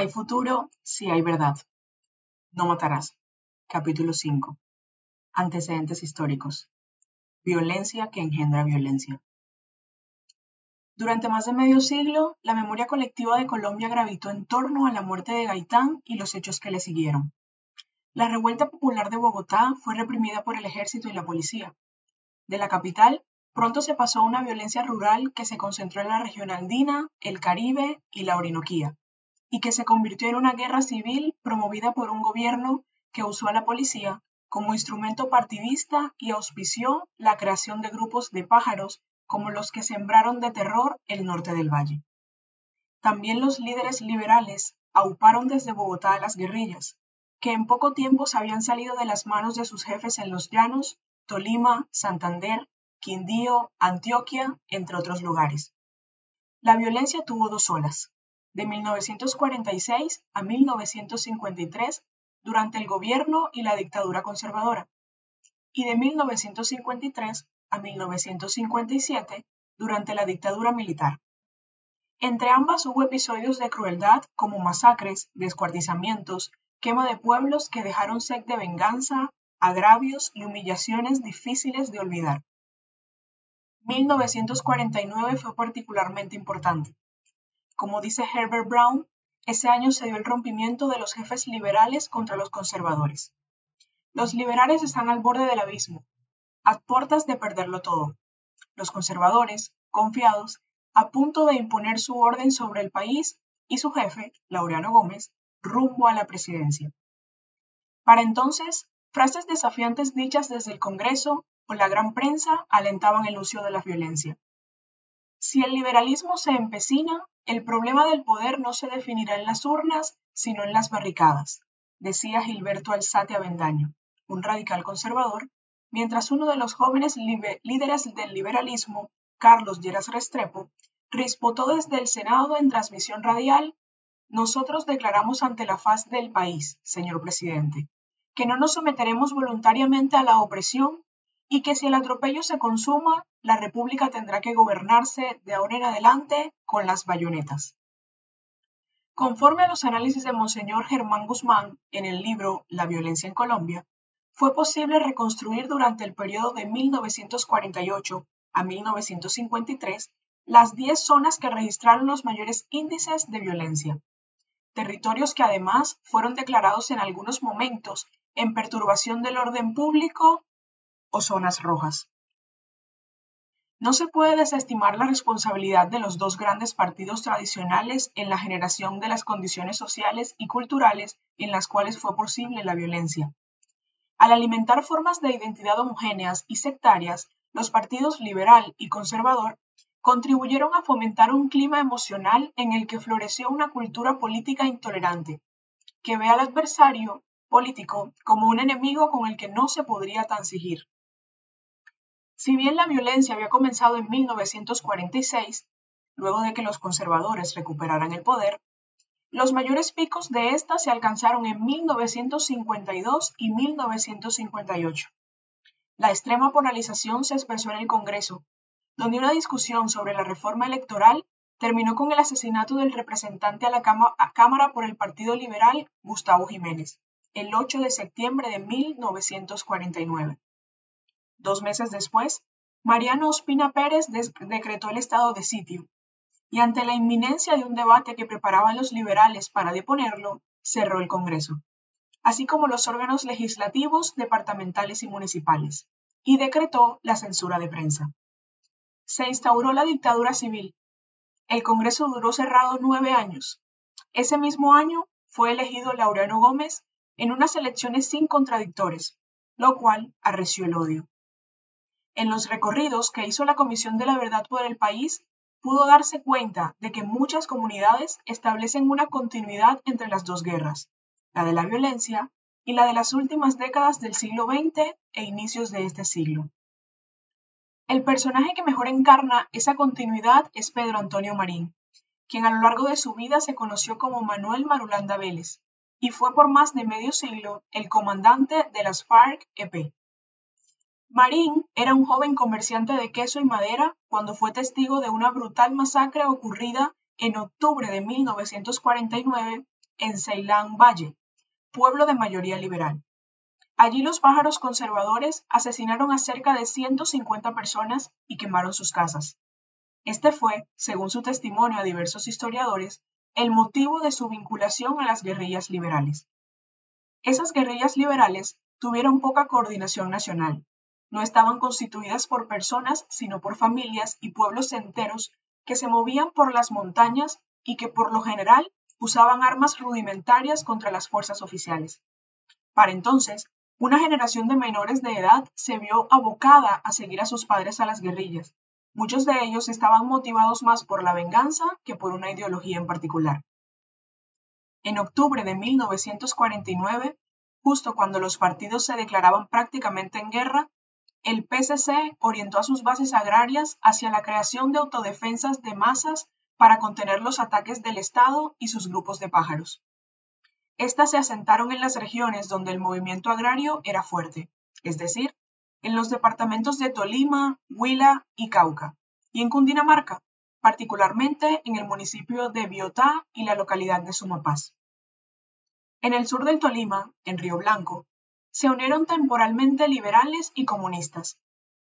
Hay futuro si hay verdad. No matarás. Capítulo 5. Antecedentes históricos. Violencia que engendra violencia. Durante más de medio siglo, la memoria colectiva de Colombia gravitó en torno a la muerte de Gaitán y los hechos que le siguieron. La revuelta popular de Bogotá fue reprimida por el ejército y la policía. De la capital, pronto se pasó a una violencia rural que se concentró en la región andina, el Caribe y la Orinoquía y que se convirtió en una guerra civil promovida por un gobierno que usó a la policía como instrumento partidista y auspició la creación de grupos de pájaros como los que sembraron de terror el norte del valle. También los líderes liberales auparon desde Bogotá a las guerrillas, que en poco tiempo se habían salido de las manos de sus jefes en los llanos, Tolima, Santander, Quindío, Antioquia, entre otros lugares. La violencia tuvo dos olas, de 1946 a 1953 durante el gobierno y la dictadura conservadora, y de 1953 a 1957 durante la dictadura militar. Entre ambas hubo episodios de crueldad como masacres, descuartizamientos, quema de pueblos que dejaron sed de venganza, agravios y humillaciones difíciles de olvidar. 1949 fue particularmente importante. Como dice Herbert Brown, ese año se dio el rompimiento de los jefes liberales contra los conservadores. Los liberales están al borde del abismo, a puertas de perderlo todo. Los conservadores, confiados, a punto de imponer su orden sobre el país y su jefe, Laureano Gómez, rumbo a la presidencia. Para entonces, frases desafiantes dichas desde el Congreso o la gran prensa alentaban el uso de la violencia. Si el liberalismo se empecina, el problema del poder no se definirá en las urnas, sino en las barricadas, decía Gilberto Alzate Avendaño, un radical conservador, mientras uno de los jóvenes líderes del liberalismo, Carlos Lleras Restrepo, rispotó desde el Senado en transmisión radial nosotros declaramos ante la faz del país, señor presidente, que no nos someteremos voluntariamente a la opresión y que si el atropello se consuma, la República tendrá que gobernarse de ahora en adelante con las bayonetas. Conforme a los análisis de Monseñor Germán Guzmán en el libro La violencia en Colombia, fue posible reconstruir durante el periodo de 1948 a 1953 las 10 zonas que registraron los mayores índices de violencia, territorios que además fueron declarados en algunos momentos en perturbación del orden público o zonas rojas. No se puede desestimar la responsabilidad de los dos grandes partidos tradicionales en la generación de las condiciones sociales y culturales en las cuales fue posible la violencia. Al alimentar formas de identidad homogéneas y sectarias, los partidos liberal y conservador contribuyeron a fomentar un clima emocional en el que floreció una cultura política intolerante, que ve al adversario político como un enemigo con el que no se podría transigir. Si bien la violencia había comenzado en 1946, luego de que los conservadores recuperaran el poder, los mayores picos de esta se alcanzaron en 1952 y 1958. La extrema polarización se expresó en el Congreso, donde una discusión sobre la reforma electoral terminó con el asesinato del representante a la Cámara por el Partido Liberal, Gustavo Jiménez, el 8 de septiembre de 1949. Dos meses después, Mariano Ospina Pérez decretó el estado de sitio, y ante la inminencia de un debate que preparaban los liberales para deponerlo, cerró el Congreso, así como los órganos legislativos, departamentales y municipales, y decretó la censura de prensa. Se instauró la dictadura civil. El Congreso duró cerrado nueve años. Ese mismo año fue elegido Laureano Gómez en unas elecciones sin contradictores, lo cual arreció el odio. En los recorridos que hizo la Comisión de la Verdad por el país, pudo darse cuenta de que muchas comunidades establecen una continuidad entre las dos guerras, la de la violencia y la de las últimas décadas del siglo XX e inicios de este siglo. El personaje que mejor encarna esa continuidad es Pedro Antonio Marín, quien a lo largo de su vida se conoció como Manuel Marulanda Vélez y fue por más de medio siglo el comandante de las FARC-EP. Marín era un joven comerciante de queso y madera cuando fue testigo de una brutal masacre ocurrida en octubre de 1949 en Ceilán Valle, pueblo de mayoría liberal. Allí los pájaros conservadores asesinaron a cerca de 150 personas y quemaron sus casas. Este fue, según su testimonio a diversos historiadores, el motivo de su vinculación a las guerrillas liberales. Esas guerrillas liberales tuvieron poca coordinación nacional. No estaban constituidas por personas, sino por familias y pueblos enteros que se movían por las montañas y que por lo general usaban armas rudimentarias contra las fuerzas oficiales. Para entonces, una generación de menores de edad se vio abocada a seguir a sus padres a las guerrillas. Muchos de ellos estaban motivados más por la venganza que por una ideología en particular. En octubre de 1949, justo cuando los partidos se declaraban prácticamente en guerra, el PCC orientó a sus bases agrarias hacia la creación de autodefensas de masas para contener los ataques del Estado y sus grupos de pájaros. Estas se asentaron en las regiones donde el movimiento agrario era fuerte, es decir, en los departamentos de Tolima, Huila y Cauca, y en Cundinamarca, particularmente en el municipio de Biotá y la localidad de Sumapaz. En el sur del Tolima, en Río Blanco, se unieron temporalmente liberales y comunistas.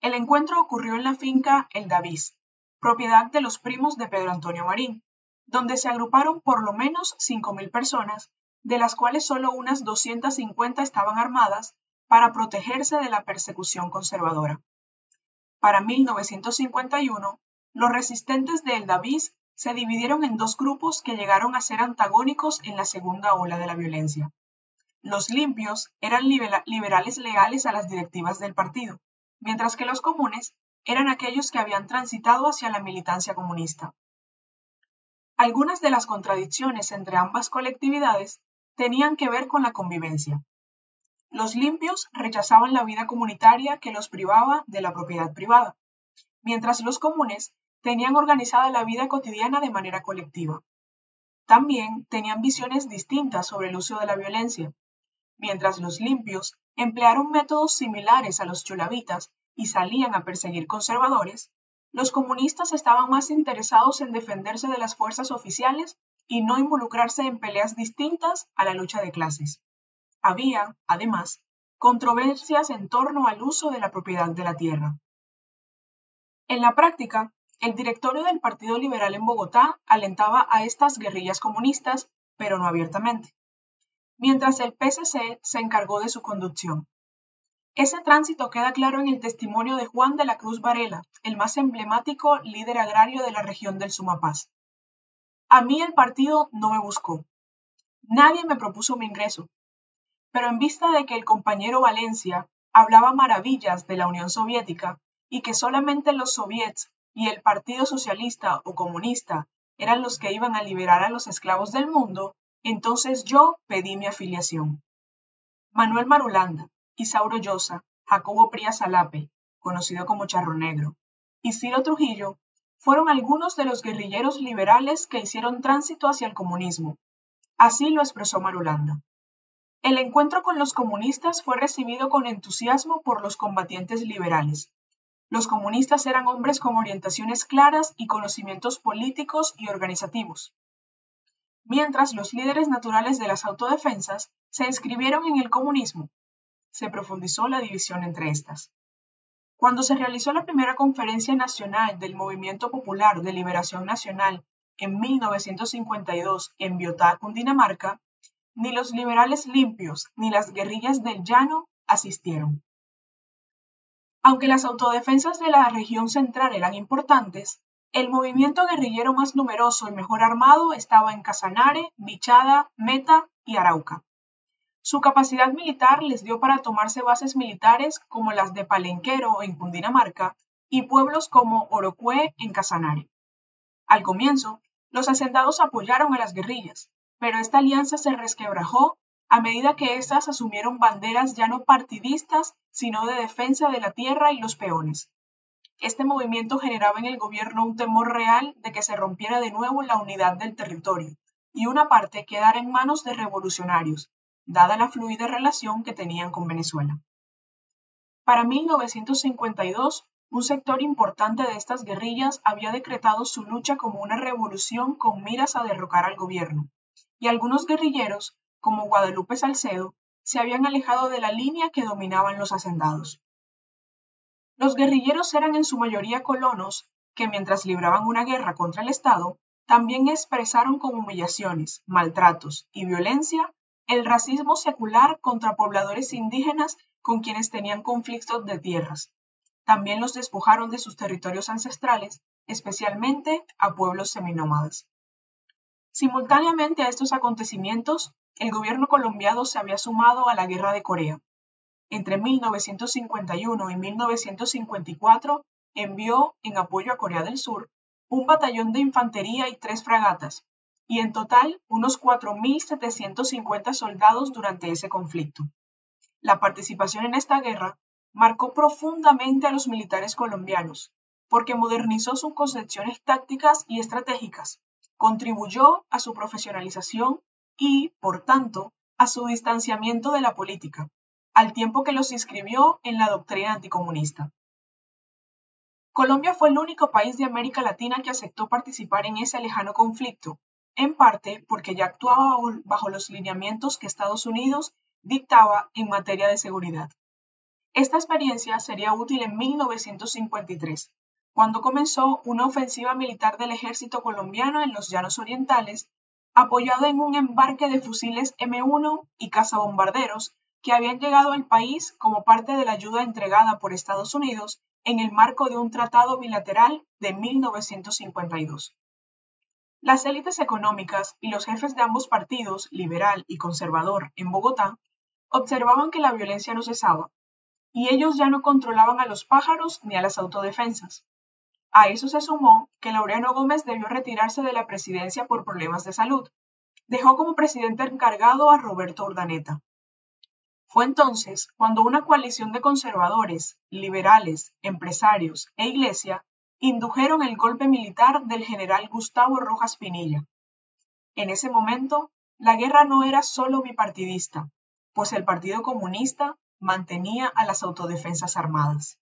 El encuentro ocurrió en la finca El Davís, propiedad de los primos de Pedro Antonio Marín, donde se agruparon por lo menos 5.000 personas de las cuales solo unas 250 estaban armadas para protegerse de la persecución conservadora. Para 1951, los resistentes de El Davis se dividieron en dos grupos que llegaron a ser antagónicos en la segunda ola de la violencia. Los limpios eran liberales leales a las directivas del partido, mientras que los comunes eran aquellos que habían transitado hacia la militancia comunista. Algunas de las contradicciones entre ambas colectividades tenían que ver con la convivencia. Los limpios rechazaban la vida comunitaria que los privaba de la propiedad privada, mientras los comunes tenían organizada la vida cotidiana de manera colectiva. También tenían visiones distintas sobre el uso de la violencia. Mientras los limpios emplearon métodos similares a los chulavitas y salían a perseguir conservadores, los comunistas estaban más interesados en defenderse de las fuerzas oficiales y no involucrarse en peleas distintas a la lucha de clases. Había, además, controversias en torno al uso de la propiedad de la tierra. En la práctica, el directorio del Partido Liberal en Bogotá alentaba a estas guerrillas comunistas, pero no abiertamente, mientras el PSC se encargó de su conducción. Ese tránsito queda claro en el testimonio de Juan de la Cruz Varela, el más emblemático líder agrario de la región del Sumapaz. A mí el partido no me buscó. Nadie me propuso mi ingreso. Pero en vista de que el compañero Valencia hablaba maravillas de la Unión Soviética y que solamente los soviets y el Partido Socialista o Comunista eran los que iban a liberar a los esclavos del mundo, entonces yo pedí mi afiliación. Manuel Marulanda, Isauro Llosa, Jacobo Prías Alape, conocido como Charro Negro, y Ciro Trujillo fueron algunos de los guerrilleros liberales que hicieron tránsito hacia el comunismo. Así lo expresó Marulanda. El encuentro con los comunistas fue recibido con entusiasmo por los combatientes liberales. Los comunistas eran hombres con orientaciones claras y conocimientos políticos y organizativos. Mientras los líderes naturales de las autodefensas se inscribieron en el comunismo, se profundizó la división entre estas. Cuando se realizó la primera conferencia nacional del Movimiento Popular de Liberación Nacional en 1952 en Biotá, Cundinamarca, ni los liberales limpios ni las guerrillas del llano asistieron. Aunque las autodefensas de la región central eran importantes, el movimiento guerrillero más numeroso y mejor armado estaba en Casanare, Bichada, Meta y Arauca. Su capacidad militar les dio para tomarse bases militares como las de Palenquero en Cundinamarca y pueblos como Orocué en Casanare. Al comienzo, los asentados apoyaron a las guerrillas, pero esta alianza se resquebrajó a medida que éstas asumieron banderas ya no partidistas, sino de defensa de la tierra y los peones. Este movimiento generaba en el gobierno un temor real de que se rompiera de nuevo la unidad del territorio y una parte quedara en manos de revolucionarios, dada la fluida relación que tenían con Venezuela. Para 1952, un sector importante de estas guerrillas había decretado su lucha como una revolución con miras a derrocar al gobierno, y algunos guerrilleros, como Guadalupe Salcedo, se habían alejado de la línea que dominaban los hacendados. Los guerrilleros eran en su mayoría colonos que mientras libraban una guerra contra el Estado, también expresaron con humillaciones, maltratos y violencia el racismo secular contra pobladores indígenas con quienes tenían conflictos de tierras. También los despojaron de sus territorios ancestrales, especialmente a pueblos seminómadas. Simultáneamente a estos acontecimientos, el gobierno colombiano se había sumado a la Guerra de Corea. Entre 1951 y 1954 envió, en apoyo a Corea del Sur, un batallón de infantería y tres fragatas, y en total unos 4.750 soldados durante ese conflicto. La participación en esta guerra marcó profundamente a los militares colombianos, porque modernizó sus concepciones tácticas y estratégicas, contribuyó a su profesionalización y, por tanto, a su distanciamiento de la política, al tiempo que los inscribió en la doctrina anticomunista. Colombia fue el único país de América Latina que aceptó participar en ese lejano conflicto, en parte porque ya actuaba bajo los lineamientos que Estados Unidos dictaba en materia de seguridad. Esta experiencia sería útil en 1953, cuando comenzó una ofensiva militar del ejército colombiano en los llanos orientales, apoyada en un embarque de fusiles M1 y cazabombarderos que habían llegado al país como parte de la ayuda entregada por Estados Unidos en el marco de un tratado bilateral de 1952. Las élites económicas y los jefes de ambos partidos, liberal y conservador, en Bogotá, observaban que la violencia no cesaba, y ellos ya no controlaban a los pájaros ni a las autodefensas. A eso se sumó que Laureano Gómez debió retirarse de la presidencia por problemas de salud. Dejó como presidente encargado a Roberto Urdaneta. Fue entonces cuando una coalición de conservadores, liberales, empresarios e iglesia indujeron el golpe militar del general Gustavo Rojas Pinilla. En ese momento, la guerra no era solo bipartidista, pues el Partido Comunista mantenía a las autodefensas armadas.